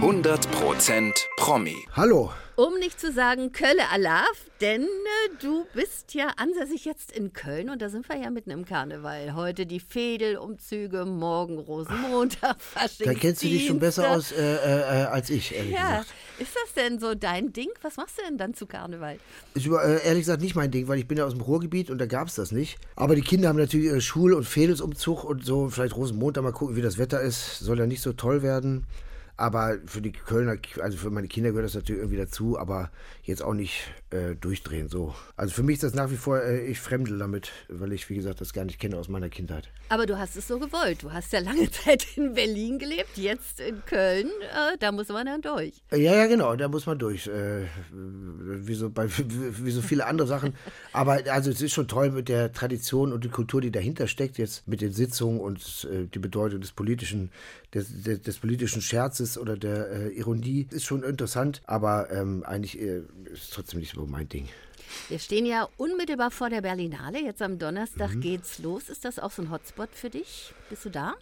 100% Promi. Hallo. Um nicht zu sagen Kölle Alaf, denn äh, du bist ja ansässig jetzt in Köln und da sind wir ja mitten im Karneval. Heute die Fädelumzüge, morgen Rosenmontag, Faschings. Da kennst du dich schon besser aus äh, äh, als ich, ehrlich Ja, gesagt. ist das denn so dein Ding? Was machst du denn dann zu Karneval? Ist über, äh, ehrlich gesagt nicht mein Ding, weil ich bin ja aus dem Ruhrgebiet und da gab es das nicht. Aber die Kinder haben natürlich ihre Schul- und Fädelsumzug und so. Vielleicht Rosenmontag mal gucken, wie das Wetter ist. Soll ja nicht so toll werden. Aber für die Kölner, also für meine Kinder gehört das natürlich irgendwie dazu, aber jetzt auch nicht äh, durchdrehen so. Also für mich ist das nach wie vor, äh, ich fremdel damit, weil ich, wie gesagt, das gar nicht kenne aus meiner Kindheit. Aber du hast es so gewollt. Du hast ja lange Zeit in Berlin gelebt, jetzt in Köln. Äh, da muss man dann durch. Äh, Ja, ja, genau, da muss man durch. Äh, wie, so bei, wie so viele andere Sachen. Aber also es ist schon toll mit der Tradition und die Kultur, die dahinter steckt, jetzt mit den Sitzungen und äh, die Bedeutung des politischen, des, des, des politischen Scherzes oder der äh, Ironie ist schon interessant, aber ähm, eigentlich äh, ist es trotzdem nicht so mein Ding. Wir stehen ja unmittelbar vor der Berlinale. Jetzt am Donnerstag Mhm. geht's los. Ist das auch so ein Hotspot für dich? Bist du da?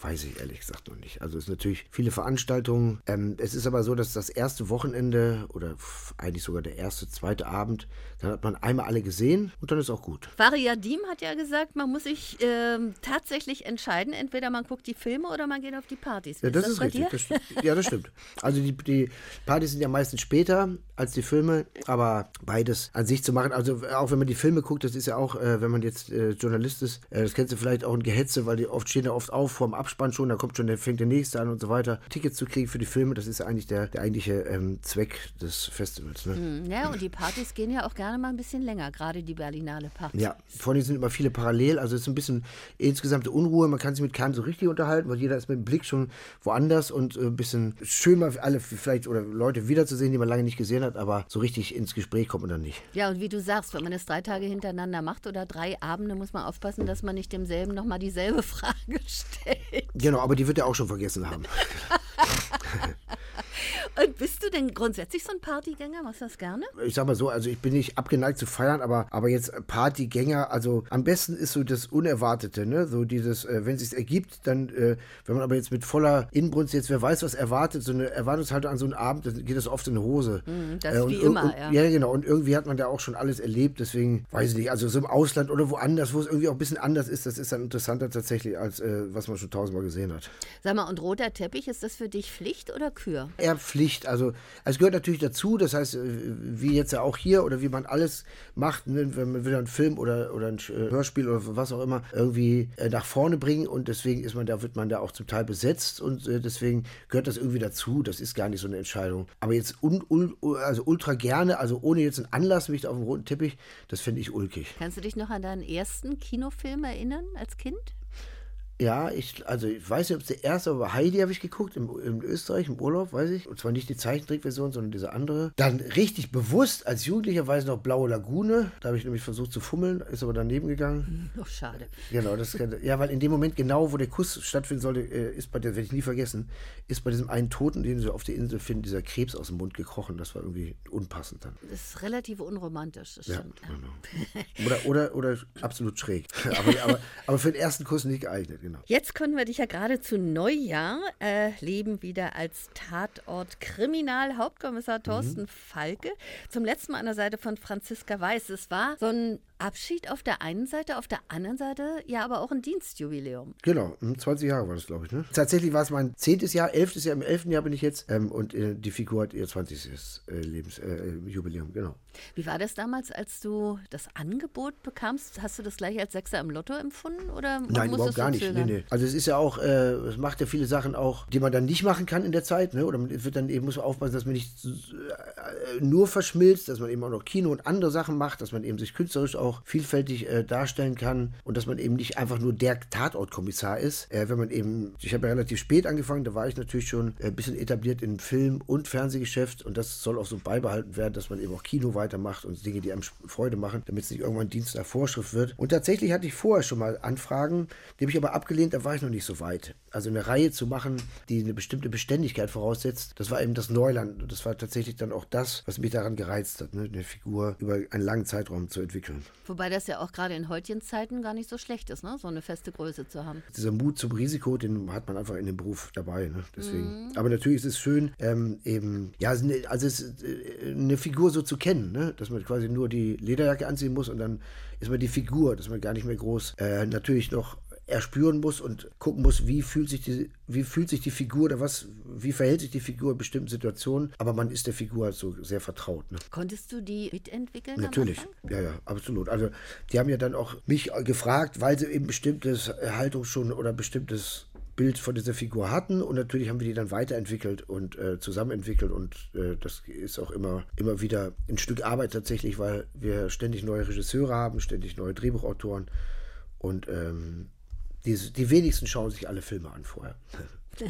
Weiß ich ehrlich gesagt noch nicht. Also es sind natürlich viele Veranstaltungen. Ähm, es ist aber so, dass das erste Wochenende oder eigentlich sogar der erste, zweite Abend, dann hat man einmal alle gesehen und dann ist auch gut. Fariadim hat ja gesagt, man muss sich ähm, tatsächlich entscheiden. Entweder man guckt die Filme oder man geht auf die Partys. Ja, das ist, bei richtig. dir? Das stimmt. Ja, das stimmt. Also die, die Partys sind ja meistens später als die Filme, aber beides an sich zu machen. Also auch wenn man die Filme guckt, das ist ja auch, äh, wenn man jetzt äh, Journalist ist, äh, das kennst du vielleicht auch in Gehetze, weil die oft stehen da oft auf vorm Abspann schon, da kommt schon der fängt der nächste an und so weiter. Tickets zu kriegen für die Filme, das ist eigentlich der, der eigentliche ähm, Zweck des Festivals. Ne? Hm, Ja, und die Partys gehen ja auch gerne mal ein bisschen länger, gerade die Berlinale Partys. Ja, vor allem sind immer viele parallel, also es ist ein bisschen insgesamte Unruhe, man kann sich mit keinem so richtig unterhalten, weil jeder ist mit dem Blick schon woanders und äh, ein bisschen schön mal alle vielleicht oder Leute wiederzusehen, die man lange nicht gesehen hat, aber so richtig ins Gespräch kommt man dann nicht. Ja, und wie du sagst, wenn man es drei Tage hintereinander macht oder drei Abende, muss man aufpassen, dass man nicht demselben nochmal dieselbe Frage stellt. Genau, aber die wird er auch schon vergessen haben. Und bist du denn grundsätzlich so ein Partygänger? Machst du das gerne? Ich sag mal so, also ich bin nicht abgeneigt zu feiern, aber, aber jetzt Partygänger, also am besten ist so das Unerwartete, ne? So dieses, äh, wenn es sich ergibt, dann, äh, wenn man aber jetzt mit voller Inbrunst jetzt, wer weiß, was erwartet, so eine Erwartungshaltung an so einen Abend, dann geht das oft in die Hose. Mhm, das Äh, und wie immer, und, ja. Ja, genau. Und irgendwie hat man da auch schon alles erlebt, deswegen weiß ich nicht. Also so im Ausland oder woanders, wo es irgendwie auch ein bisschen anders ist, das ist dann interessanter tatsächlich, als äh, was man schon tausendmal gesehen hat. Sag mal, und roter Teppich, ist das für dich Pflicht oder Kür? Pflicht. Also es gehört natürlich dazu, das heißt, äh, wie jetzt ja auch hier oder wie man alles macht, ne, wenn man will einen Film oder, oder ein äh, Hörspiel oder was auch immer irgendwie äh, nach vorne bringen und deswegen ist man da, wird man da auch zum Teil besetzt und deswegen gehört das irgendwie dazu. Das ist gar nicht so eine Entscheidung. Aber jetzt un, un, also ultra gerne, also ohne jetzt einen Anlass, mich auf dem roten Teppich, das finde ich ulkig. Kannst du dich noch an deinen ersten Kinofilm erinnern als Kind? Ja, ich, also ich weiß nicht, ob es der erste, aber Heidi habe ich geguckt, im, in Österreich, im Urlaub, weiß ich. Und zwar nicht die Zeichentrickversion, sondern diese andere. Dann richtig bewusst, als Jugendlicher weiß ich noch Blaue Lagune. Da habe ich nämlich versucht zu fummeln, ist aber daneben gegangen. Oh, schade. Genau, das kann- ja, weil in dem Moment genau, wo der Kuss stattfinden sollte, äh, ist bei der, werde ich nie vergessen, ist bei diesem einen Toten, den sie auf der Insel finden, dieser Krebs aus dem Mund gekrochen. Das war irgendwie unpassend dann. Das ist relativ unromantisch, das Ja, stimmt. genau. Oder, oder, oder absolut schräg. aber, aber, aber für den ersten Kuss nicht geeignet, genau. Jetzt können wir dich ja gerade zu Neujahr erleben, wieder als Tatort Kriminal Hauptkommissar Thorsten Falke. Zum letzten Mal an der Seite von Franziska Weiß. Es war so ein Abschied auf der einen Seite, auf der anderen Seite ja aber auch ein Dienstjubiläum. Genau, hm, 20 Jahre war das, glaube ich. Ne? Tatsächlich war es mein zehntes Jahr, elftes Jahr, im elften Jahr bin ich jetzt. Ähm, und äh, die Figur hat ihr 20. Äh, Lebensjubiläum, äh, Jubiläum, genau. Wie war das damals, als du das Angebot bekamst? Hast du das gleich als Sechser im Lotto empfunden oder Nein, überhaupt gar nicht. Nee, nee. Also es ist ja auch, äh, es macht ja viele Sachen auch, die man dann nicht machen kann in der Zeit, ne? Oder man wird dann eben, muss man aufpassen, dass man nicht äh, nur verschmilzt, dass man eben auch noch Kino und andere Sachen macht, dass man eben sich künstlerisch auch vielfältig äh, darstellen kann und dass man eben nicht einfach nur der Tatortkommissar ist. Äh, wenn man eben, ich habe ja relativ spät angefangen, da war ich natürlich schon äh, ein bisschen etabliert in Film- und Fernsehgeschäft und das soll auch so beibehalten werden, dass man eben auch Kino weitermacht und Dinge, die einem Freude machen, damit es nicht irgendwann Dienst nach Vorschrift wird. Und tatsächlich hatte ich vorher schon mal Anfragen, die habe ich aber abgelehnt, da war ich noch nicht so weit. Also eine Reihe zu machen, die eine bestimmte Beständigkeit voraussetzt, das war eben das Neuland. Und das war tatsächlich dann auch das, was mich daran gereizt hat, ne? eine Figur über einen langen Zeitraum zu entwickeln. Wobei das ja auch gerade in heutigen Zeiten gar nicht so schlecht ist, ne? so eine feste Größe zu haben. Dieser Mut zum Risiko, den hat man einfach in dem Beruf dabei. Ne? Deswegen. Mhm. Aber natürlich ist es schön, ähm, eben, ja, also es äh, eine Figur so zu kennen, ne? dass man quasi nur die Lederjacke anziehen muss und dann ist man die Figur, dass man gar nicht mehr groß äh, natürlich noch erspüren muss und gucken muss, wie fühlt sich die, wie fühlt sich die Figur oder was, wie verhält sich die Figur in bestimmten Situationen. Aber man ist der Figur halt so sehr vertraut. Ne? Konntest du die mitentwickeln? Natürlich, ja, ja, absolut. Also die haben ja dann auch mich gefragt, weil sie eben bestimmtes Haltung schon oder bestimmtes Bild von dieser Figur hatten und natürlich haben wir die dann weiterentwickelt und äh, zusammenentwickelt und äh, das ist auch immer, immer wieder ein Stück Arbeit tatsächlich, weil wir ständig neue Regisseure haben, ständig neue Drehbuchautoren und ähm, die, die wenigsten schauen sich alle Filme an vorher.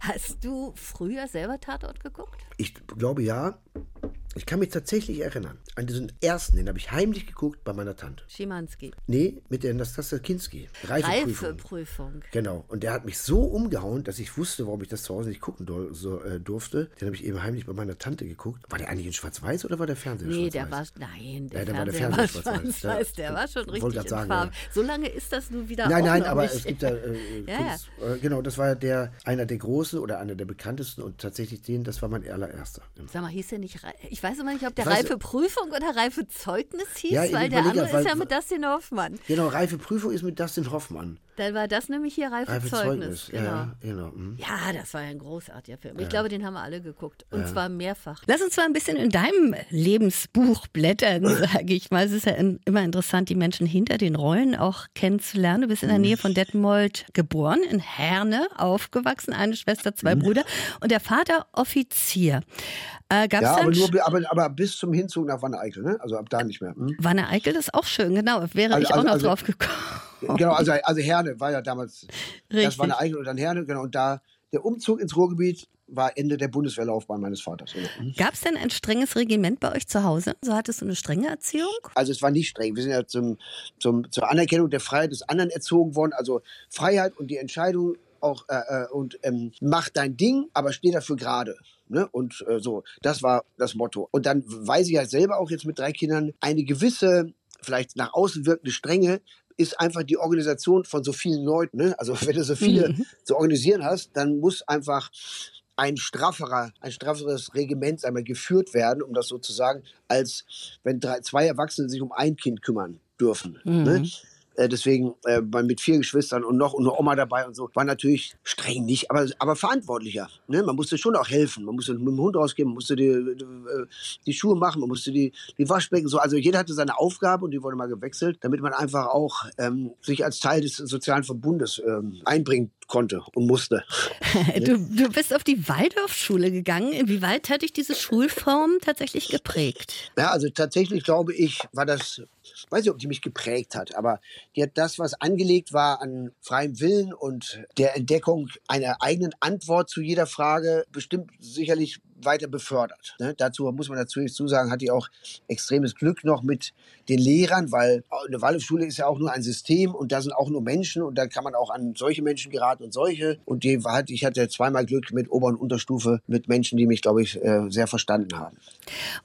Hast du früher selber Tatort geguckt? Ich glaube ja. Ich kann mich tatsächlich erinnern an diesen ersten, den habe ich heimlich geguckt bei meiner Tante. Schimanski. Nee, mit der Nastasia Kinski. Reifeprüfung. Reifeprüfung. Genau. Und der hat mich so umgehauen, dass ich wusste, warum ich das zu Hause nicht gucken so, äh, durfte. Den habe ich eben heimlich bei meiner Tante geguckt. War der eigentlich in Schwarz-Weiß oder war der Fernseher nee, der war, nein, der, ja, der war der Fernseher Schwarz-Weiß. Schwarz der war schon richtig in sagen, Farbe. Ja. So lange ist das nun wieder Nein, nein, aber nicht. es gibt da, äh, ja, Kunst, äh, genau, das war der, einer der großen oder einer der bekanntesten und tatsächlich den, das war mein allererster. Sag mal, hieß der nicht, ich weiß immer nicht, ob der reife Prüfung oder reife Zeugnis hieß, ja, weil der andere weil, ist ja mit Dustin Hoffmann. Genau, reife Prüfung ist mit Dustin Hoffmann. Dann war das nämlich hier reife, reife Zeugnis. Zeugnis. Genau. Ja, genau. Mhm. ja, das war ein großartiger Film. Ich ja. glaube, den haben wir alle geguckt. Und ja. zwar mehrfach. Lass uns mal ein bisschen in deinem Lebensbuch blättern, sage ich mal. Es ist ja immer interessant, die Menschen hinter den Rollen auch kennenzulernen. Du bist in der Nähe von Detmold geboren, in Herne aufgewachsen, eine Schwester, zwei mhm. Brüder und der Vater Offizier. Äh, gab's ja, aber, nur, aber, aber bis zum Hinzug nach Wanne-Eickel, ne? also ab da nicht mehr. Hm? Wanne-Eickel ist auch schön, genau. Wäre also, ich auch also, noch also, drauf gekommen. Genau, also, also Herne war ja damals, Richtig. das Wanne-Eickel und dann Herne, genau. Und da der Umzug ins Ruhrgebiet war Ende der Bundeswehrlaufbahn meines Vaters. Mhm. Gab es denn ein strenges Regiment bei euch zu Hause? So hattest du eine strenge Erziehung? Also es war nicht streng. Wir sind ja zum, zum, zur Anerkennung der Freiheit des anderen erzogen worden. Also Freiheit und die Entscheidung auch äh, äh und ähm, mach dein Ding, aber steh dafür gerade. Ne? Und äh, so, das war das Motto. Und dann weiß ich ja selber auch jetzt mit drei Kindern, eine gewisse, vielleicht nach außen wirkende Strenge ist einfach die Organisation von so vielen Leuten. Ne? Also wenn du so viele mhm. zu organisieren hast, dann muss einfach ein strafferer, ein strafferes Regiment einmal geführt werden, um das so zu sagen, als wenn drei, zwei Erwachsene sich um ein Kind kümmern dürfen. Ne? Mhm. Ne? Äh, deswegen äh, mit vier Geschwistern und noch eine Oma dabei und so, war natürlich streng nicht, aber, aber verantwortlicher. Ne? Man musste schon auch helfen. Man musste mit dem Hund rausgehen, man musste die, die, äh, die, Schuhe machen, man musste die, die Waschbecken so. Also jeder hatte seine Aufgabe und die wurde mal gewechselt, damit man einfach auch ähm, sich als Teil des sozialen Verbundes ähm, einbringen konnte und musste. Du, du bist auf die Waldorfschule gegangen. Inwieweit hat dich diese Schulform tatsächlich geprägt? Ja, also tatsächlich glaube ich, war das weiß nicht, ob die mich geprägt hat, aber die hat das, was angelegt war an freiem Willen und der Entdeckung einer eigenen Antwort zu jeder Frage, bestimmt sicherlich weiter befördert. Ne? Dazu muss man natürlich zusagen, hat die auch extremes Glück noch mit den Lehrern, weil eine Waldorfschule ist ja auch nur ein System und da sind auch nur Menschen und da kann man auch an solche Menschen geraten und solche. Und die hat, ich hatte zweimal Glück mit Ober- und Unterstufe mit Menschen, die mich, glaube ich, äh, sehr verstanden haben.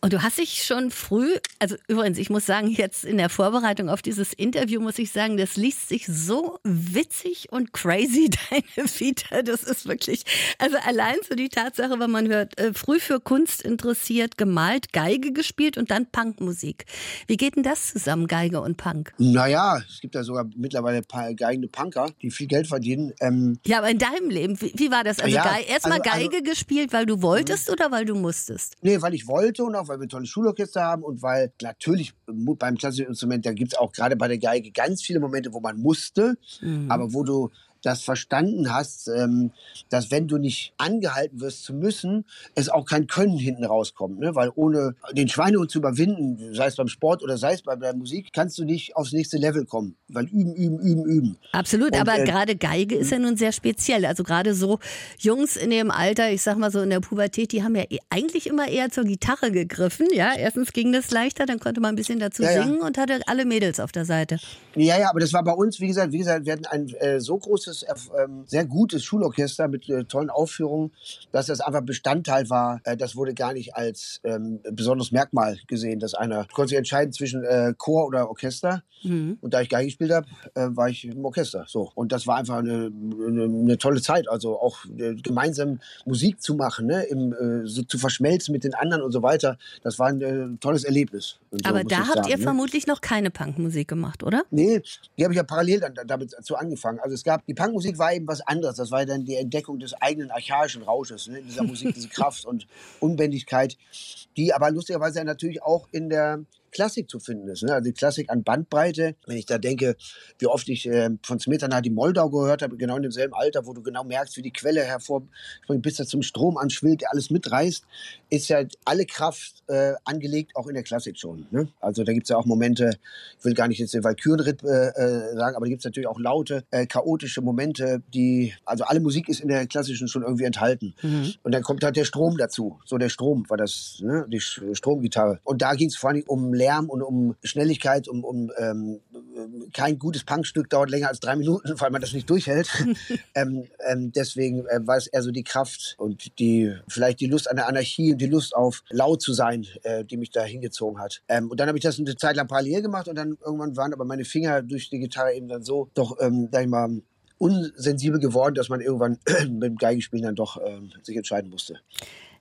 Und du hast dich schon früh, also übrigens, ich muss sagen, jetzt in der Vorbereitung auf dieses Interview muss ich sagen, das liest sich so witzig und crazy, deine Vita. Das ist wirklich, also allein so die Tatsache, wenn man hört, äh, früh für Kunst interessiert, gemalt, Geige gespielt und dann Punkmusik. Wie geht denn das zusammen, Geige und Punk? Naja, es gibt ja sogar mittlerweile geigende Punker, die viel Geld verdienen. Ähm ja, aber in deinem Leben, wie, wie war das? Also ja, erstmal also, Geige also, gespielt, weil du wolltest oder weil du musstest? Nee, weil ich wollte und auch weil wir ein tolles Schulorchester haben und weil natürlich beim klassischen Instrument, da gibt es auch gerade bei der Geige ganz viele Momente, wo man musste, mhm. aber wo du das verstanden hast, ähm, dass wenn du nicht angehalten wirst zu müssen, es auch kein Können hinten rauskommt. Ne? Weil ohne den Schweinehund zu überwinden, sei es beim Sport oder sei es bei der Musik, kannst du nicht aufs nächste Level kommen. Weil üben, üben, üben, üben. Absolut, Und, aber äh, gerade Geige ist ja nun sehr speziell. Also gerade so Jungs in dem Alter, ich sag mal so in der Pubertät, die haben ja e-, eigentlich immer eher zur Gitarre gegriffen. Ja, erstens ging das leichter, dann konnte man ein bisschen dazu ja, singen ja. und hatte alle Mädels auf der Seite. Ja, ja, aber das war bei uns, wie gesagt, wie gesagt, wir hatten ein äh, so großes großes, ähm, sehr gutes Schulorchester mit äh, tollen Aufführungen, dass das einfach Bestandteil war. Äh, das wurde gar nicht als ähm, besonderes Merkmal gesehen, dass einer konnte sich entscheiden zwischen äh, Chor oder Orchester. Mhm. Und da ich Geige gespielt habe, äh, war ich im Orchester. So. Und das war einfach eine, eine, eine tolle Zeit. Also auch äh, gemeinsam Musik zu machen, ne? Im, äh, so zu verschmelzen mit den anderen und so weiter. Das war ein äh, tolles Erlebnis. So, Aber da habt sagen, ihr ne? vermutlich noch keine Punkmusik gemacht, oder? Nee, die habe ich ja parallel dann damit zu angefangen. Also es gab, die Punkmusik war eben was anderes. Das war dann die Entdeckung des eigenen archaischen Rausches, ne? dieser Musik, diese Kraft und Unbändigkeit, die aber lustigerweise natürlich auch in der Klassik zu finden ist. Ne? Also die Klassik an Bandbreite. Wenn ich da denke, wie oft ich äh, von Smetana die Moldau gehört habe, genau in demselben Alter, wo du genau merkst, wie die Quelle hervorspringt, bis er zum Strom anschwillt, der alles mitreißt, ist ja alle Kraft äh, angelegt, auch in der Klassik schon. Ne? Also da gibt es ja auch Momente, ich will gar nicht jetzt den Walkürenritt äh, äh, sagen, aber da gibt es natürlich auch laute, äh, chaotische Momente, die, also alle Musik ist in der klassischen schon irgendwie enthalten. Mhm. Und dann kommt halt der Strom dazu. So der Strom war das, ne? die Stromgitarre. Und da ging es vor allem um Lärm und um Schnelligkeit, um, um ähm, kein gutes Punkstück dauert länger als drei Minuten, weil man das nicht durchhält. ähm, ähm, deswegen äh, war es eher so die Kraft und die vielleicht die Lust an der Anarchie und die Lust auf laut zu sein, äh, die mich da hingezogen hat. Ähm, und dann habe ich das eine Zeit lang parallel gemacht und dann irgendwann waren aber meine Finger durch die Gitarre eben dann so doch, ähm, sag ich mal, unsensibel geworden, dass man irgendwann mit dem Geigenspielen dann doch ähm, sich entscheiden musste.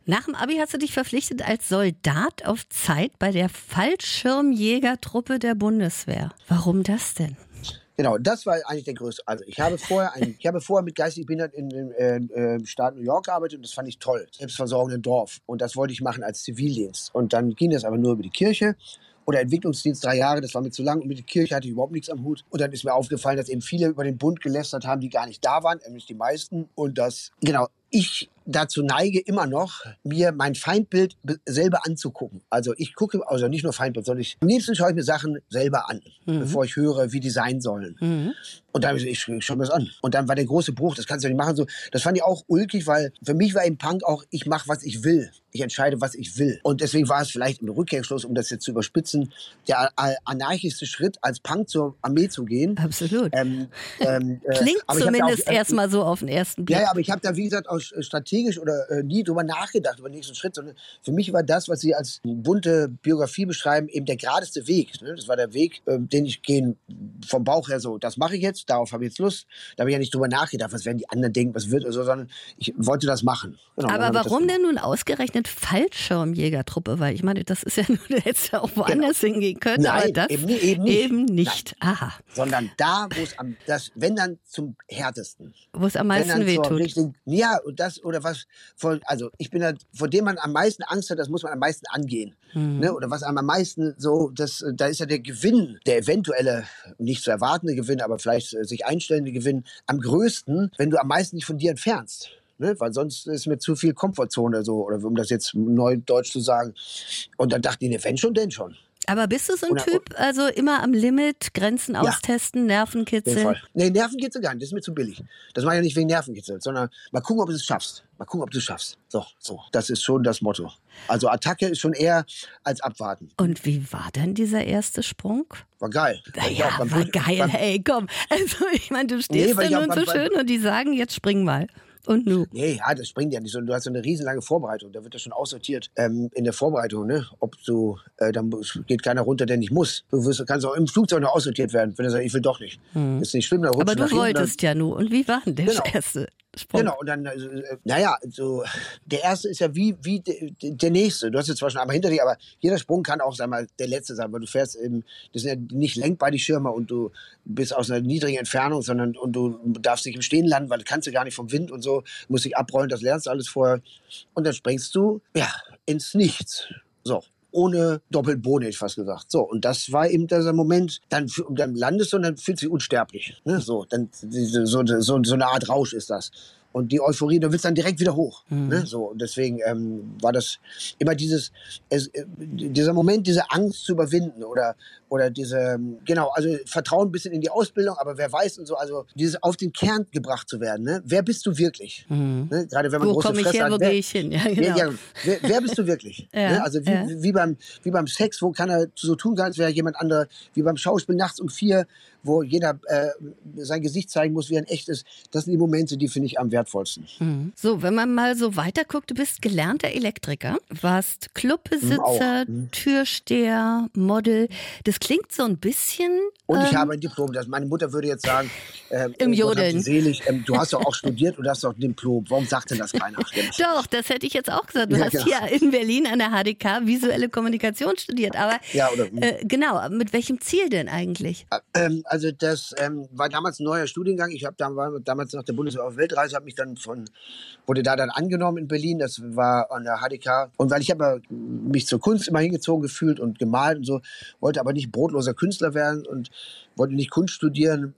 Nach dem Abi hast du dich verpflichtet als Soldat auf Zeit bei der Fallschirmjägertruppe der Bundeswehr. Warum das denn? Genau, das war eigentlich der größte. Also ich habe vorher, ein, ich habe vorher mit geistig Behinderten in dem äh, Staat New York gearbeitet und das fand ich toll. Selbstversorgung im Dorf. Und das wollte ich machen als Zivildienst. Und dann ging das aber nur über die Kirche oder Entwicklungsdienst drei Jahre, das war mir zu lang und mit der Kirche hatte ich überhaupt nichts am Hut. Und dann ist mir aufgefallen, dass eben viele über den Bund gelästert haben, die gar nicht da waren, nämlich die meisten. Und dass, genau, ich dazu neige immer noch, mir mein Feindbild selber anzugucken. Also ich gucke, also nicht nur Feindbild, sondern ich, am liebsten schaue ich mir Sachen selber an, mhm. bevor ich höre, wie die sein sollen. Mhm. Und dann habe ich gesagt, ich, ich schaue mir das an. Und dann war der große Bruch, das kannst du ja nicht machen. So, das fand ich auch ulkig, weil für mich war im Punk auch, ich mache, was ich will. Ich entscheide, was ich will. Und deswegen war es vielleicht im Rückkehrschluss, um das jetzt zu überspitzen, der anarchischste Schritt, als Punk zur Armee zu gehen. Absolut. Ähm, ähm, äh, Klingt zumindest erstmal so auf den ersten Blick. Ja, ja aber ich habe da, wie gesagt, auch strategisch oder äh, nie drüber nachgedacht, über den nächsten Schritt, sondern für mich war das, was Sie als bunte Biografie beschreiben, eben der geradeste Weg. Ne? Das war der Weg, äh, den ich gehen vom Bauch her so, das mache ich jetzt, darauf habe ich jetzt Lust. Da habe ich ja nicht drüber nachgedacht, was werden die anderen denken, was wird oder so, sondern ich wollte das machen. Genau, Aber warum denn nun ausgerechnet Fallschirmjägertruppe? Weil ich meine, das ist ja nur, du hättest ja auch woanders genau. hingehen können. Nein, eben, eben nicht. Eben nicht. Aha. Sondern da, wo es am, das, wenn dann zum härtesten. Wo es am meisten wehtut. Ja, und das, oder was, von, also ich bin da, vor dem man am meisten Angst hat, das muss man am meisten angehen. Mhm. Ne? Oder was einem am meisten so, das, da ist ja der Gewinn, der eventuelle, nicht zu erwartende Gewinn, aber vielleicht äh, sich einstellende Gewinn am größten, wenn du am meisten dich von dir entfernst. Ne? Weil sonst ist mir zu viel Komfortzone so, oder um das jetzt neudeutsch zu sagen. Und dann dachte ich, ne, wenn schon, denn schon. Aber bist du so ein Typ, also immer am Limit, Grenzen ja. austesten, Nervenkitzel? Nee, Nervenkitzel gar nicht, das ist mir zu billig. Das mache ich ja nicht wegen Nervenkitzel, sondern mal gucken, ob du es schaffst. Mal gucken, ob du es schaffst. So, so. Das ist schon das Motto. Also Attacke ist schon eher als abwarten. Und wie war denn dieser erste Sprung? War geil. Ja, war geil, beim, hey, komm. Also ich meine, du stehst nee, da nun so schön und die sagen, jetzt spring mal. Und nu? Nee, ja, das springt ja nicht so. Du hast so eine riesenlange Vorbereitung. Da wird das schon aussortiert ähm, in der Vorbereitung. Ne? Ob du, äh, dann geht keiner runter, der nicht muss. Du wirst, kannst auch im Flugzeug noch aussortiert werden, wenn er sagt, ich will doch nicht. Hm. Ist nicht schlimm. Aber du wolltest ja nur. Und wie war denn der genau. erste? Sprung. Genau, und dann, also, äh, naja, so, der erste ist ja wie, wie de, de, der nächste. Du hast jetzt zwar schon einmal hinter dir, aber jeder Sprung kann auch, sag mal, der letzte sein, weil du fährst eben, das sind ja nicht lenkbar die Schirme und du bist aus einer niedrigen Entfernung, sondern und du darfst nicht im Stehen landen, weil du kannst ja gar nicht vom Wind und so, musst dich abrollen, das lernst du alles vorher. Und dann springst du, ja, ins Nichts. So, ohne Doppelboden, hätte ich fast gesagt. So, und das war eben dieser Moment, dann, dann landest du und dann fühlst du dich unsterblich. Ne? So, dann, so, so, so eine Art Rausch ist das. Und die Euphorie, du willst dann direkt wieder hoch. Mhm. Ne? So, und deswegen ähm, war das immer dieses, es, äh, dieser Moment, diese Angst zu überwinden oder oder diese, genau, also Vertrauen ein bisschen in die Ausbildung, aber wer weiß und so, also dieses auf den Kern gebracht zu werden. Ne? Wer bist du wirklich? Mhm. Ne? Gerade wenn man Wo große komme ich Fresse her, hat. wo wer, gehe ich hin? Ja, genau. ja, wer, wer bist du wirklich? Ja, ne? Also wie, ja. wie, beim, wie beim Sex, wo kann er so tun, als wäre jemand anderer, wie beim Schauspiel nachts um vier, wo jeder äh, sein Gesicht zeigen muss, wie er in echt ist. Das sind die Momente, die finde ich am wertvollsten. Mhm. So, wenn man mal so weiterguckt, du bist gelernter Elektriker, warst Clubbesitzer, Mhm, Türsteher, Model. Das klingt so ein bisschen. Und ich ähm, habe ein Diplom. Das, meine Mutter würde jetzt sagen, ähm, Im Jodeln. Selig, ähm, du hast doch auch studiert und hast doch ein Diplom. Warum sagt denn das keiner? Doch, das hätte ich jetzt auch gesagt. Du Ja, hast genau. hier in Berlin an der HDK visuelle Kommunikation studiert. Aber Ja, oder- äh, genau, mit welchem Ziel denn eigentlich? Ähm, also das ähm, war damals ein neuer Studiengang. Ich habe damals nach der Bundeswehr auf Weltreise, habe mich dann von wurde da dann angenommen in Berlin. Das war an der HDK. Und weil ich habe mich zur Kunst immer hingezogen gefühlt und gemalt und so, wollte aber nicht brotloser Künstler werden und wollte nicht Kunst studieren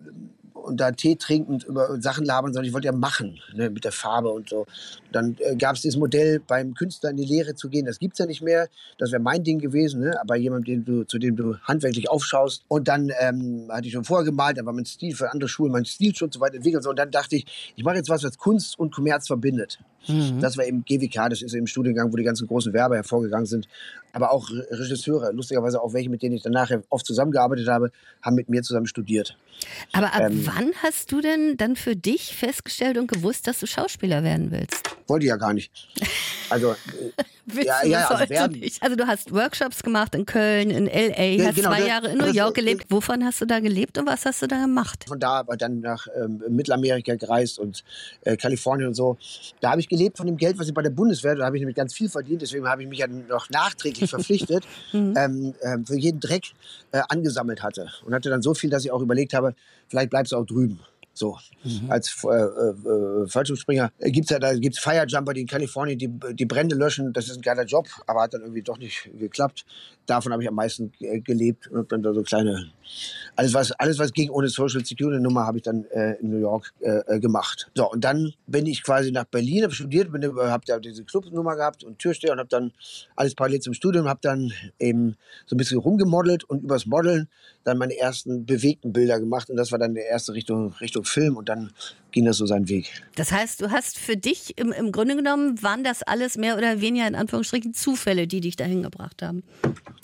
und da Tee trinkend über Sachen labern, sondern ich wollte ja machen ne, mit der Farbe und so. Dann äh, gab es dieses Modell, beim Künstler in die Lehre zu gehen. Das gibt's ja nicht mehr. Das wäre mein Ding gewesen, ne? aber jemand, den du, zu dem du handwerklich aufschaust. Und dann ähm, hatte ich schon vorher gemalt, dann war mein Stil für andere Schulen, mein Stil schon so weit entwickelt. Und dann dachte ich, ich mache jetzt was, was Kunst und Kommerz verbindet. Das war eben GWK, das ist eben Studiengang, wo die ganzen großen Werber hervorgegangen sind. Aber auch Re- Regisseure, lustigerweise auch welche, mit denen ich dann nachher oft zusammengearbeitet habe, haben mit mir zusammen studiert. Aber ab Ähm, wann hast du denn dann für dich festgestellt und gewusst, dass du Schauspieler werden willst? Wollte ich ja gar nicht. Also, äh, Ja, du ja, also werden. nicht? Also du hast Workshops gemacht in Köln, in L.A., Ja, hast genau, zwei das- Jahre in New das- York gelebt. Wovon hast du da gelebt und was hast du da gemacht? von da aber dann nach ähm, Mittelamerika gereist und äh, Kalifornien und so. Da habe ich gelebt von dem Geld, was ich bei der Bundeswehr, da habe ich nämlich ganz viel verdient, deswegen habe ich mich ja noch nachträglich verpflichtet, ähm, ähm, für jeden Dreck äh, angesammelt hatte. Und hatte dann so viel, dass ich auch überlegt habe, vielleicht bleibst du auch drüben. So, als äh, äh, Fallschirmspringer äh, gibt's ja da gibt's Firejumper, die in Kalifornien die, die Brände löschen. Das ist ein geiler Job, aber hat dann irgendwie doch nicht geklappt. Davon habe ich am meisten äh, gelebt und dann da so kleine alles was alles was ging ohne Social Security Nummer habe ich dann äh, in New York äh, äh, gemacht. So und dann bin ich quasi nach Berlin, habe studiert, bin habe da diese Clubnummer gehabt und Türsteher und habe dann alles parallel zum Studium, habe dann eben so ein bisschen rumgemodelt und übers Modeln dann meine ersten bewegten Bilder gemacht und das war dann der erste Richtung Richtung Film und dann ging das so seinen Weg. Das heißt, du hast für dich im, im Grunde genommen, waren das alles mehr oder weniger in Anführungsstrichen Zufälle, die dich dahin gebracht haben?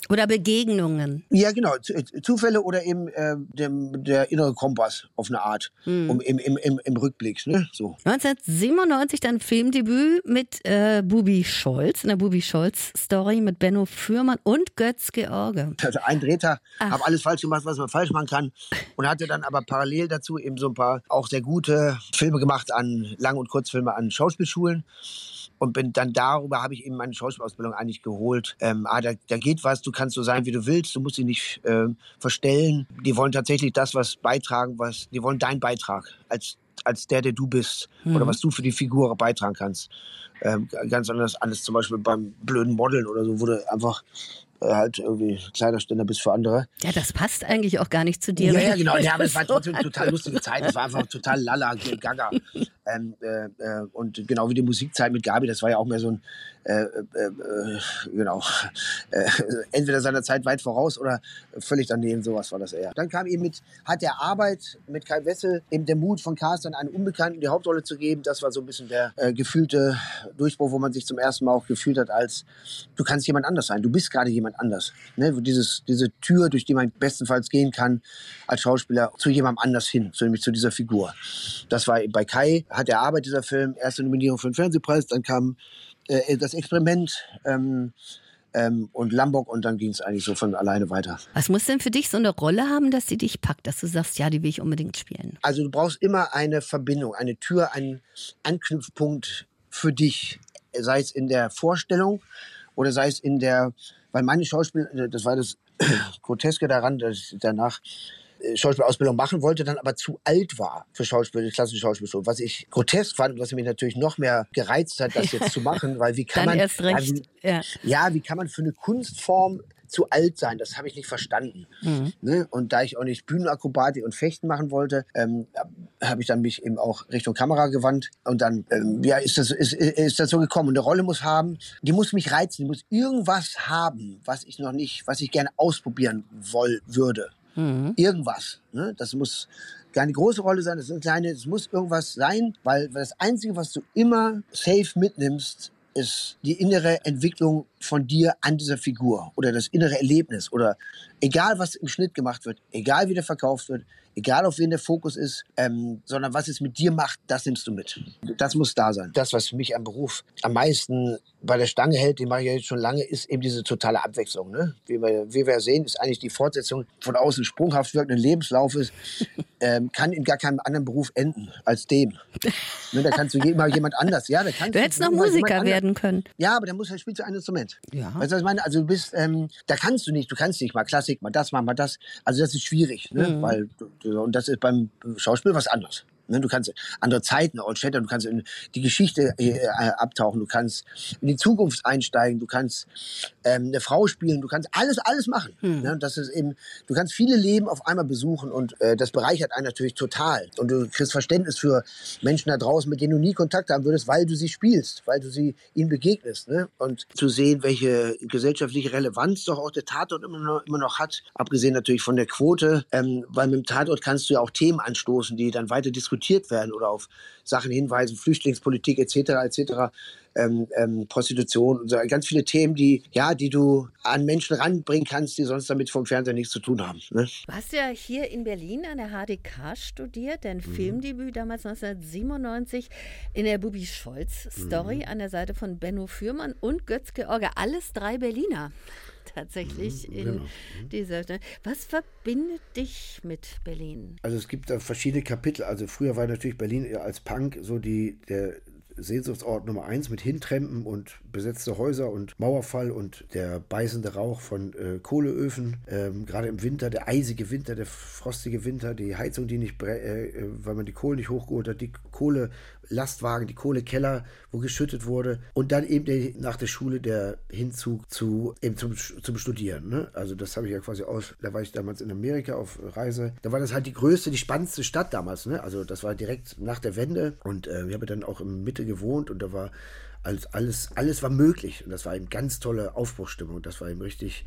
Oder Begegnungen? Ja, genau. Äh, Zufälle oder eben äh, dem, der innere Kompass auf eine Art. Um, im, im, im, Im Rückblick. Ne? So. 1997 dann Filmdebüt mit äh, Bubi Scholz, in der Bubi Scholz-Story mit Benno Fürmann und Götz George. Also ein Drehtag, Ach. habe alles falsch gemacht, was man falsch machen kann. Und hatte dann aber parallel dazu eben so ein paar auch sehr gute Filme gemacht an Lang- und Kurzfilme an Schauspielschulen. Und bin dann darüber habe ich eben meine Schauspielausbildung eigentlich geholt. Ähm, ah, da, da geht was, du kannst so sein, wie du willst, du musst dich nicht ähm, verstellen. Die wollen tatsächlich das, was beitragen, was, die wollen deinen Beitrag als, als der, der du bist oder was du für die Figur beitragen kannst. Ähm, ganz anders, alles zum Beispiel beim blöden Modeln oder so, wurde einfach äh, halt irgendwie Kleiderständer bis für andere. Ja, das passt eigentlich auch gar nicht zu dir. Ja, ja, genau. das Ja, aber es war trotzdem eine total lustige Zeit. Es war einfach total lala, gaga. Ähm, äh, äh, und genau wie die Musikzeit mit Gabi, das war ja auch mehr so ein, äh, äh, äh, genau, äh, entweder seiner Zeit weit voraus oder völlig daneben, sowas war das eher. Dann kam eben mit, hat der Arbeit mit Kai Wessel eben der Mut von Carsten, einen Unbekannten die Hauptrolle zu geben. Das war so ein bisschen der äh, gefühlte Durchbruch, wo man sich zum ersten Mal auch gefühlt hat, als du kannst jemand anders sein. Du bist gerade jemand anders. Ne? Dieses, diese Tür, durch die man bestenfalls gehen kann als Schauspieler zu jemandem anders hin, nämlich zu dieser Figur. Das war bei Kai, hat der Arbeit dieser Film, erste Nominierung für den Fernsehpreis, dann kam äh, das Experiment ähm, ähm, und Lombok und dann ging es eigentlich so von alleine weiter. Was muss denn für dich so eine Rolle haben, dass sie dich packt, dass du sagst, ja, die will ich unbedingt spielen? Also du brauchst immer eine Verbindung, eine Tür, einen Anknüpfpunkt für dich, sei es in der Vorstellung oder sei es in der, weil meine Schauspiel, das war das Groteske daran, dass ich danach äh, Schauspielausbildung machen wollte, dann aber zu alt war für Schauspiel, klassische Schauspielschule. Was ich grotesk fand und was mich natürlich noch mehr gereizt hat, das jetzt zu machen, weil wie kann man recht. Also, Ja. ja, wie kann man für eine Kunstform zu alt sein. Das habe ich nicht verstanden. Mhm. Ne? Und da ich auch nicht Bühnenakrobatik und Fechten machen wollte, ähm, habe ich dann mich eben auch Richtung Kamera gewandt. Und dann ähm, ja, ist, das, ist, ist das so gekommen. Und eine Rolle muss haben, die muss mich reizen, die muss irgendwas haben, was ich noch nicht, was ich gerne ausprobieren woll, würde. Mhm. Irgendwas. Ne? Das muss keine große Rolle sein, das ist eine kleine, es muss irgendwas sein, weil das Einzige, was du immer safe mitnimmst, ist die innere Entwicklung von dir an dieser Figur oder das innere Erlebnis oder egal was im Schnitt gemacht wird, egal wie der verkauft wird, egal auf wen der Fokus ist, ähm, sondern was es mit dir macht, das nimmst du mit. Das muss da sein. Das, was für mich am Beruf am meisten bei der Stange hält, den mache ich ja jetzt schon lange, ist eben diese totale Abwechslung. Ne? Wie, wir, wie wir sehen, ist eigentlich die Fortsetzung von außen sprunghaft wirkenden Lebenslaufes, ähm, kann in gar keinem anderen Beruf enden als dem. Ne, da kannst du immer jemand anders. Ja, da kannst du hättest noch Musiker werden können. Ja, aber dann muss halt spielst du ein Instrument. Ja. Weißt du, was ich meine? Also du bist, ähm, da kannst du nicht, du kannst nicht mal Klassik, mal das, mal, mal das. Also das ist schwierig, ne? Mhm. weil und das ist beim Schauspiel was anderes. Ne, du kannst andere Zeiten Altstädter, du kannst in die Geschichte äh, äh, abtauchen, du kannst in die Zukunft einsteigen, du kannst ähm, eine Frau spielen, du kannst alles, alles machen. Hm. Ne, das ist eben, du kannst viele Leben auf einmal besuchen und äh, das bereichert einen natürlich total. Und du kriegst Verständnis für Menschen da draußen, mit denen du nie Kontakt haben würdest, weil du sie spielst, weil du sie ihnen begegnest. Ne? Und zu sehen, welche gesellschaftliche Relevanz doch auch der Tatort immer noch, immer noch hat, abgesehen natürlich von der Quote, ähm, weil mit dem Tatort kannst du ja auch Themen anstoßen, die dann weiter diskutieren diskutiert werden oder auf Sachen hinweisen, Flüchtlingspolitik etc. etc. Ähm, ähm, Prostitution und so ganz viele Themen, die ja, die du an Menschen ranbringen kannst, die sonst damit vom Fernseher nichts zu tun haben. Ne? Du hast ja hier in Berlin an der HDK studiert, dein mhm. Filmdebüt damals 1997 in der Bubi Scholz Story mhm. an der Seite von Benno Fürmann und Götz George, alles drei Berliner tatsächlich mhm, in genau. Mhm. dieser. Was verbindet dich mit Berlin? Also es gibt da verschiedene Kapitel. Also früher war natürlich Berlin als Punk so die der Sehnsuchtsort Nummer eins mit Hintrempen und besetzte Häuser und Mauerfall und der beißende Rauch von äh, Kohleöfen. Ähm, Gerade im Winter, der eisige Winter, der frostige Winter, die Heizung, die nicht, äh, äh, weil man die Kohle nicht hochgeholt hat, die Kohlelastwagen, die Kohlekeller, wo geschüttet wurde. Und dann eben der, nach der Schule der Hinzug zu, eben zum, zum Studieren. Ne? Also das habe ich ja quasi aus, da war ich damals in Amerika auf Reise. Da war das halt die größte, die spannendste Stadt damals. Ne? Also das war direkt nach der Wende und äh, ich habe dann auch in Mitte gewohnt und da war alles, alles, alles war möglich. Und das war eben ganz tolle Aufbruchstimmung. Das war eben richtig,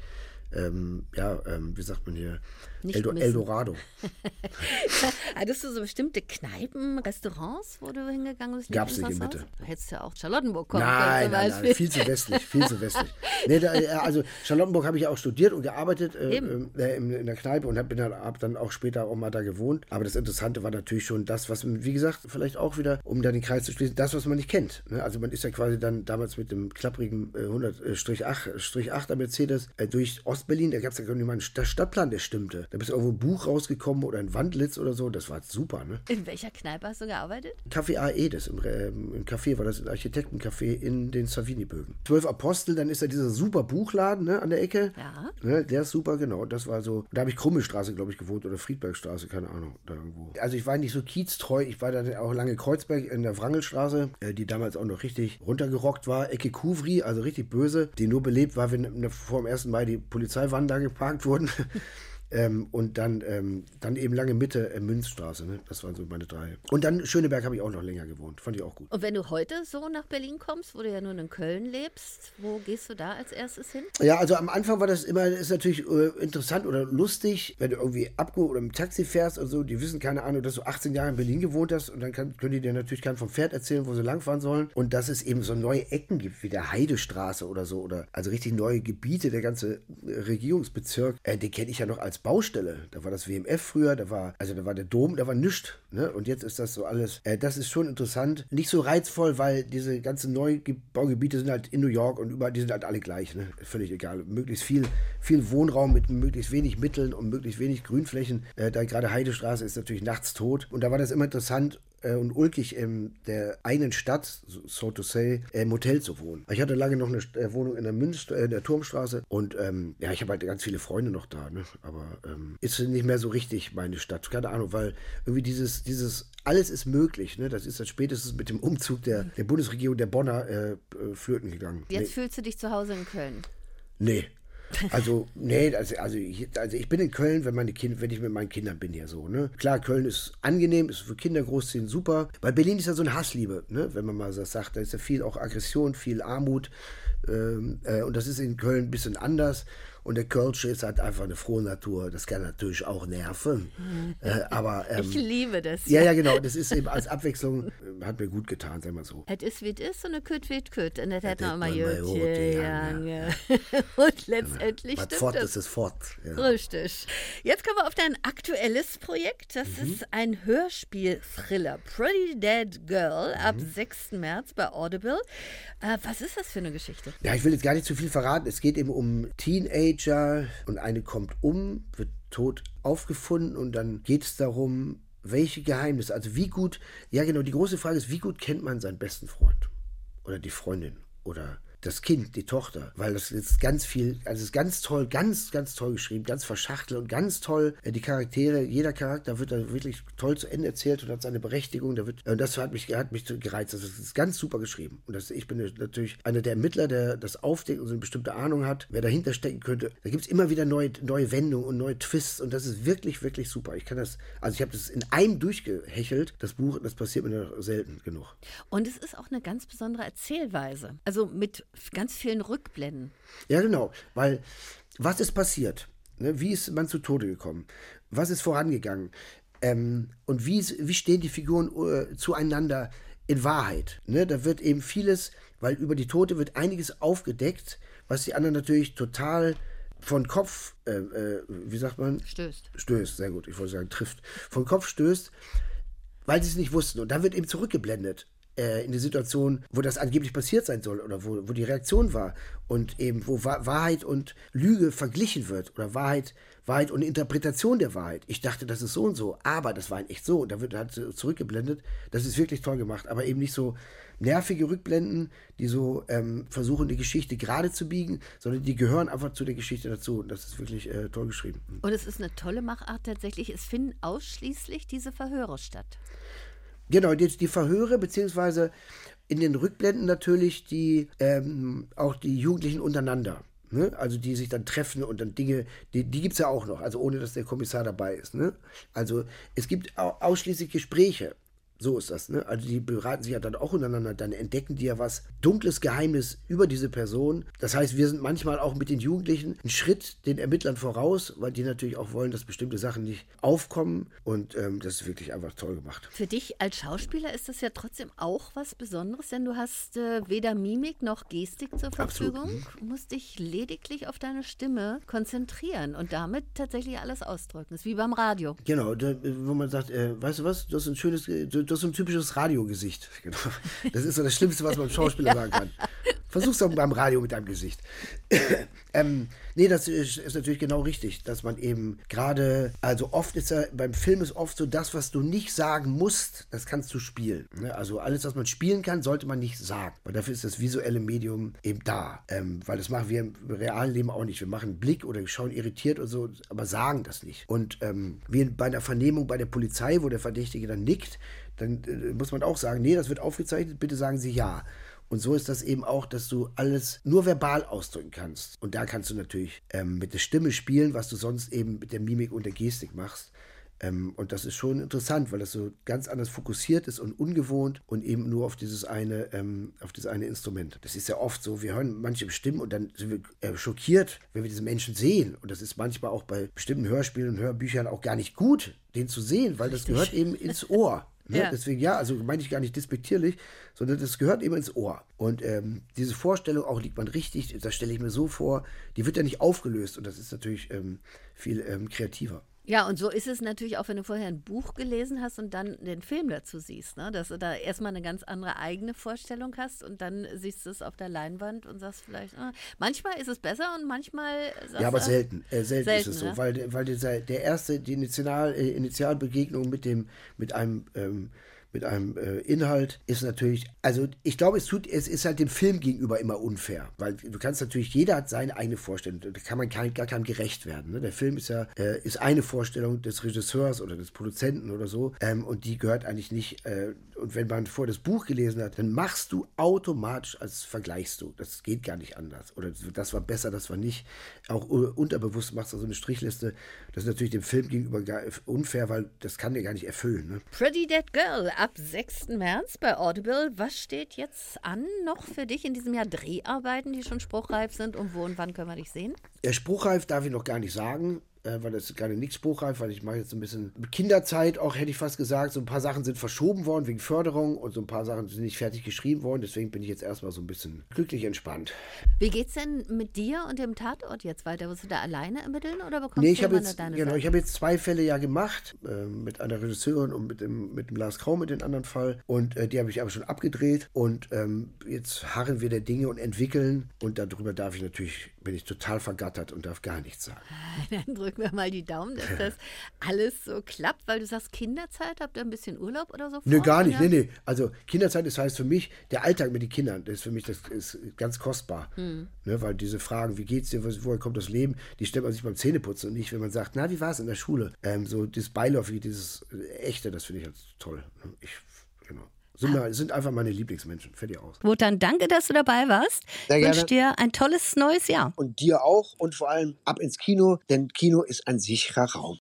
ähm, ja, ähm, wie sagt man hier, Eldo Eldorado. Hattest du so bestimmte Kneipen, Restaurants, wo du hingegangen bist? Gab es nicht in Mitte. Du hättest ja auch Charlottenburg kommen nein, können. Nein, nein, viel zu westlich, viel zu westlich. Nee, da, äh, also Charlottenburg habe ich auch studiert und gearbeitet äh, ähm, äh, in, in, der Kneipe und habe dann, hab dann auch später auch mal da gewohnt. Aber das Interessante war natürlich schon das, was, wie gesagt, vielleicht auch wieder, um da den Kreis zu schließen, das, was man nicht kennt. Ne? Also man ist ja quasi dann damals mit dem klapprigen äh, 100-8er Mercedes äh, durch Ostberlin, da gab es ja gar nicht mal einen Stadtplan, der stimmte. Da bist du irgendwo ein Buch rausgekommen oder ein Wandlitz oder so. Das war super, ne? In welcher Kneipe hast du gearbeitet? Café AE, das im, äh, im Café war das ein Architektencafé in den Savini-Bögen. Zwölf Apostel, dann ist da dieser super Buchladen ne, an der Ecke. Ja. Ne, der ist super, genau. Das war so. Da habe ich Krummelstraße, glaube ich, gewohnt oder Friedbergstraße, keine Ahnung, da irgendwo. Also ich war nicht so kieztreu. Ich war dann auch lange Kreuzberg in der Wrangelstraße, äh, die damals auch noch richtig runtergerockt war. Ecke Kuvri, also richtig böse, die nur belebt war, wenn vor dem 1. Mai die Polizeiwagen da geparkt wurden. Ähm, und dann, ähm, dann eben lange Mitte äh, Münzstraße. Ne? Das waren so meine drei. Und dann Schöneberg habe ich auch noch länger gewohnt. Fand ich auch gut. Und wenn du heute so nach Berlin kommst, wo du ja nun in Köln lebst, wo gehst du da als erstes hin? Ja, also am Anfang war das immer, ist natürlich äh, interessant oder lustig, wenn du irgendwie abgeholt oder im Taxi fährst und so, die wissen keine Ahnung, dass du 18 Jahre in Berlin gewohnt hast und dann kann, können die dir natürlich keinen vom Pferd erzählen, wo sie langfahren sollen. Und dass es eben so neue Ecken gibt, wie der Heidestraße oder so, oder also richtig neue Gebiete, der ganze Regierungsbezirk, äh, den kenne ich ja noch als Baustelle. Da war das WMF früher, da war, also da war der Dom, da war nichts. Ne? Und jetzt ist das so alles. Äh, das ist schon interessant. Nicht so reizvoll, weil diese ganzen Neubaugebiete sind halt in New York und überall, die sind halt alle gleich. Ne? Völlig egal. Möglichst viel, viel Wohnraum mit möglichst wenig Mitteln und möglichst wenig Grünflächen. Äh, da gerade Heidestraße ist natürlich nachts tot. Und da war das immer interessant, äh, und ulkig in der einen Stadt, so to say, im Hotel zu wohnen. Ich hatte lange noch eine äh, Wohnung in der, Münz, äh, in der Turmstraße und ähm, ja, ich habe halt ganz viele Freunde noch da, ne? aber ähm, ist nicht mehr so richtig meine Stadt. Keine Ahnung, weil irgendwie dieses, dieses alles ist möglich. Ne? Das ist dann spätestens mit dem Umzug der, der Bundesregierung der Bonner äh, flöten gegangen. Jetzt nee. fühlst du dich zu Hause in Köln? Nee, Also, nee, also, also, ich, also ich bin in Köln, wenn, meine kind, wenn ich mit meinen Kindern bin hier so. Ne? Klar, Köln ist angenehm, ist für Kinder großziehen super. Bei Berlin ist ja so eine Hassliebe, ne? wenn man mal so sagt. Da ist ja viel auch Aggression, viel Armut. Ähm, äh, und das ist in Köln ein bisschen anders. Und der Kölsche ist halt einfach eine frohe Natur. Das kann natürlich auch nerven. Äh, aber, ähm, ich liebe das. Ja, ja, genau. Das ist eben als Abwechslung, äh, hat mir gut getan, sagen wir so. Es ist wie es ist und eine Küt wie Küt. Und das hat noch immer mal gegangen, Und letztendlich Was stimmt fort ist es fort. Ja. Richtig. Jetzt kommen wir auf dein aktuelles Projekt. Das Mhm. ist ein Hörspiel-Thriller. Pretty Dead Girl ab Mhm. 6. März bei Audible. Äh, was ist das für eine Geschichte? Ja, ich will jetzt gar nicht zu viel verraten. Es geht eben um Teenager und eine kommt um, wird tot aufgefunden und dann geht es darum, welche Geheimnisse, also wie gut, ja genau, die große Frage ist, wie gut kennt man seinen besten Freund oder die Freundin oder das Kind, die Tochter, weil das ist ganz viel, also ist ganz toll, ganz, ganz toll geschrieben, ganz verschachtelt und ganz toll. Äh, die Charaktere, jeder Charakter wird da wirklich toll zu Ende erzählt und hat seine Berechtigung, da wird, und das hat mich, hat mich gereizt, also es ist ganz super geschrieben. Und das, ich bin natürlich einer der Ermittler, der das aufdeckt und so eine bestimmte Ahnung hat, wer dahinter stecken könnte, da gibt es immer wieder neue, neue Wendungen und neue Twists und das ist wirklich, wirklich super, ich kann das, also ich habe das in einem durchgehechelt, das Buch, das passiert mir noch selten genug. Und es ist auch eine ganz besondere Erzählweise. Also mit ganz vielen Rückblenden. Ja, genau, weil was ist passiert? Ne? Wie ist man zu Tode gekommen? Was ist vorangegangen? Ähm, und wie, wie stehen die Figuren äh, zueinander in Wahrheit? Ne? Da wird eben vieles, weil über die Tote wird einiges aufgedeckt, was die anderen natürlich total von Kopf, äh, äh, wie sagt man? Stößt. Stößt, sehr gut, ich wollte sagen trifft. Von Kopf stößt, weil sie es nicht wussten. Und dann wird eben zurückgeblendet äh, in die Situation, wo das angeblich passiert sein soll oder wo, wo die Reaktion war. Und eben, wo Wa Wahrheit und Lüge verglichen wird oder Wahrheit, Wahrheit und Interpretation der Wahrheit. Ich dachte, das ist so und so, aber das war in echt so. Und da wird halt zurückgeblendet. Das ist wirklich toll gemacht, aber eben nicht so nervige Rückblenden, die so ähm, versuchen, die Geschichte gerade zu biegen, sondern die gehören einfach zu der Geschichte dazu. Und das ist wirklich äh, toll geschrieben. Und es ist eine tolle Machart tatsächlich. Es finden ausschließlich diese Verhöre statt. Genau, die, die Verhöre, beziehungsweise in den Rückblenden natürlich die, ähm, auch die Jugendlichen untereinander. Ne? Also die sich dann treffen und dann Dinge, die, die gibt es ja auch noch, also ohne dass der Kommissar dabei ist. Ne? Also es gibt au ausschließlich Gespräche. So ist das, ne? Also die beraten sich ja dann auch untereinander, dann entdecken die ja was dunkles Geheimnis über diese Person. Das heißt, wir sind manchmal auch mit den Jugendlichen einen Schritt den Ermittlern voraus, weil die natürlich auch wollen, dass bestimmte Sachen nicht aufkommen. Und ähm, das ist wirklich einfach toll gemacht. Für dich als Schauspieler ist das ja trotzdem auch was Besonderes, denn du hast äh, weder Mimik noch Gestik zur Absolut, Verfügung. Du musst dich lediglich auf deine Stimme konzentrieren und damit tatsächlich alles ausdrücken. Das ist wie beim Radio. Genau, da, wo man sagt, äh, weißt du was, das ist ein schönes, äh, das ist ein typisches Radiogesicht. Genau. Das ist so das Schlimmste, was man einem Schauspieler sagen kann. Versuch's doch beim Radio mit deinem Gesicht. ähm, nee, das ist, ist natürlich genau richtig, dass man eben gerade, also oft ist ja, beim Film ist oft so, das, was du nicht sagen musst, das kannst du spielen. Ne? Also alles, was man spielen kann, sollte man nicht sagen. Weil dafür ist das visuelle Medium eben da. Ähm, weil das machen wir im realen Leben auch nicht. Wir machen einen Blick oder schauen irritiert und so, aber sagen das nicht. Und ähm, wie bei einer Vernehmung bei der Polizei, wo der Verdächtige dann nickt, dann äh, muss man auch sagen, nee, das wird aufgezeichnet, bitte sagen Sie ja. Und so ist das eben auch, dass du alles nur verbal ausdrücken kannst. Und da kannst du natürlich ähm, mit der Stimme spielen, was du sonst eben mit der Mimik und der Gestik machst. Ähm, und das ist schon interessant, weil das so ganz anders fokussiert ist und ungewohnt und eben nur auf dieses eine, ähm, auf dieses eine Instrument. Das ist ja oft so, wir hören manche Stimmen und dann sind wir äh, schockiert, wenn wir diese Menschen sehen. Und das ist manchmal auch bei bestimmten Hörspielen und Hörbüchern auch gar nicht gut, den zu sehen, weil das gehört eben ins Ohr. Ne? Ja. Deswegen ja, also meine ich gar nicht despektierlich, sondern das gehört eben ins Ohr. Und ähm, diese Vorstellung auch liegt man richtig, das stelle ich mir so vor, die wird ja nicht aufgelöst und das ist natürlich ähm, viel ähm, kreativer. Ja, und so ist es natürlich auch, wenn du vorher ein Buch gelesen hast und dann den Film dazu siehst, ne? dass du da erstmal eine ganz andere eigene Vorstellung hast und dann siehst du es auf der Leinwand und sagst vielleicht, ah, manchmal ist es besser und manchmal Ja, aber du, selten. Äh, selten, Selten, ist es so, ne? weil, weil dieser, der erste, die Initial, äh, Initialbegegnung mit dem, mit einem, ähm, mit einem äh, Inhalt ist natürlich, also ich glaube, es tut, es ist halt dem Film gegenüber immer unfair, weil du kannst natürlich, jeder hat seine eigene Vorstellung, da kann man kein, gar keinem gerecht werden. Ne? Der Film ist ja, äh, ist eine Vorstellung des Regisseurs oder des Produzenten oder so ähm, und die gehört eigentlich nicht äh, und wenn man vorher das Buch gelesen hat, dann machst du automatisch, als vergleichst du. Das geht gar nicht anders. Oder das war besser, das war nicht. Auch unterbewusst machst du so eine Strichliste. Das ist natürlich dem Film gegenüber unfair, weil das kann dir gar nicht erfüllen. Ne? Pretty Dead Girl ab 6. März bei Audible. Was steht jetzt an noch für dich in diesem Jahr? Dreharbeiten, die schon spruchreif sind und wo und wann können wir dich sehen? Ja, spruchreif darf ich noch gar nicht sagen äh, weil das ist gerade nichts spruchreif, weil ich mache jetzt ein bisschen Kinderzeit, auch hätte ich fast gesagt. So ein paar Sachen sind verschoben worden wegen Förderung und so ein paar Sachen sind nicht fertig geschrieben worden. Deswegen bin ich jetzt erstmal so ein bisschen glücklich entspannt. Wie geht's denn mit dir und dem Tatort jetzt weiter? Wirst du da alleine ermitteln oder bekommst nee, ich du jetzt, deine Genau, Seite? ich habe jetzt zwei Fälle ja gemacht, äh, mit einer Regisseurin und mit dem, mit dem Lars Krau mit dem anderen Fall. Und äh, die habe ich aber schon abgedreht. Und ähm, jetzt harren wir der Dinge und entwickeln. Und darüber darf ich natürlich, bin ich total vergattert und darf gar nichts sagen. Dann drücken wir mal die Daumen, dass das alles so klappt, weil du sagst, Kinderzeit, habt ihr ein bisschen Urlaub oder so? Nö, gar nicht. Nee, nee. Also Kinderzeit, das heißt für mich, der Alltag mit den Kindern, das ist für mich das ist ganz kostbar. Hm. Ne, weil diese Fragen, wie geht's dir, woher kommt das Leben, die stellt man sich beim Zähneputzen und nicht, wenn man sagt, na, wie war es in der Schule? Ähm, so dieses Beiläufige, dieses Echte, das finde ich halt toll. Ich. Sind, mal, sind einfach meine Lieblingsmenschen. Fertig aus. Wotan, danke, dass du dabei warst. Ich wünsche dir ein tolles neues Jahr. Und dir auch und vor allem ab ins Kino, denn Kino ist ein sicherer Raum.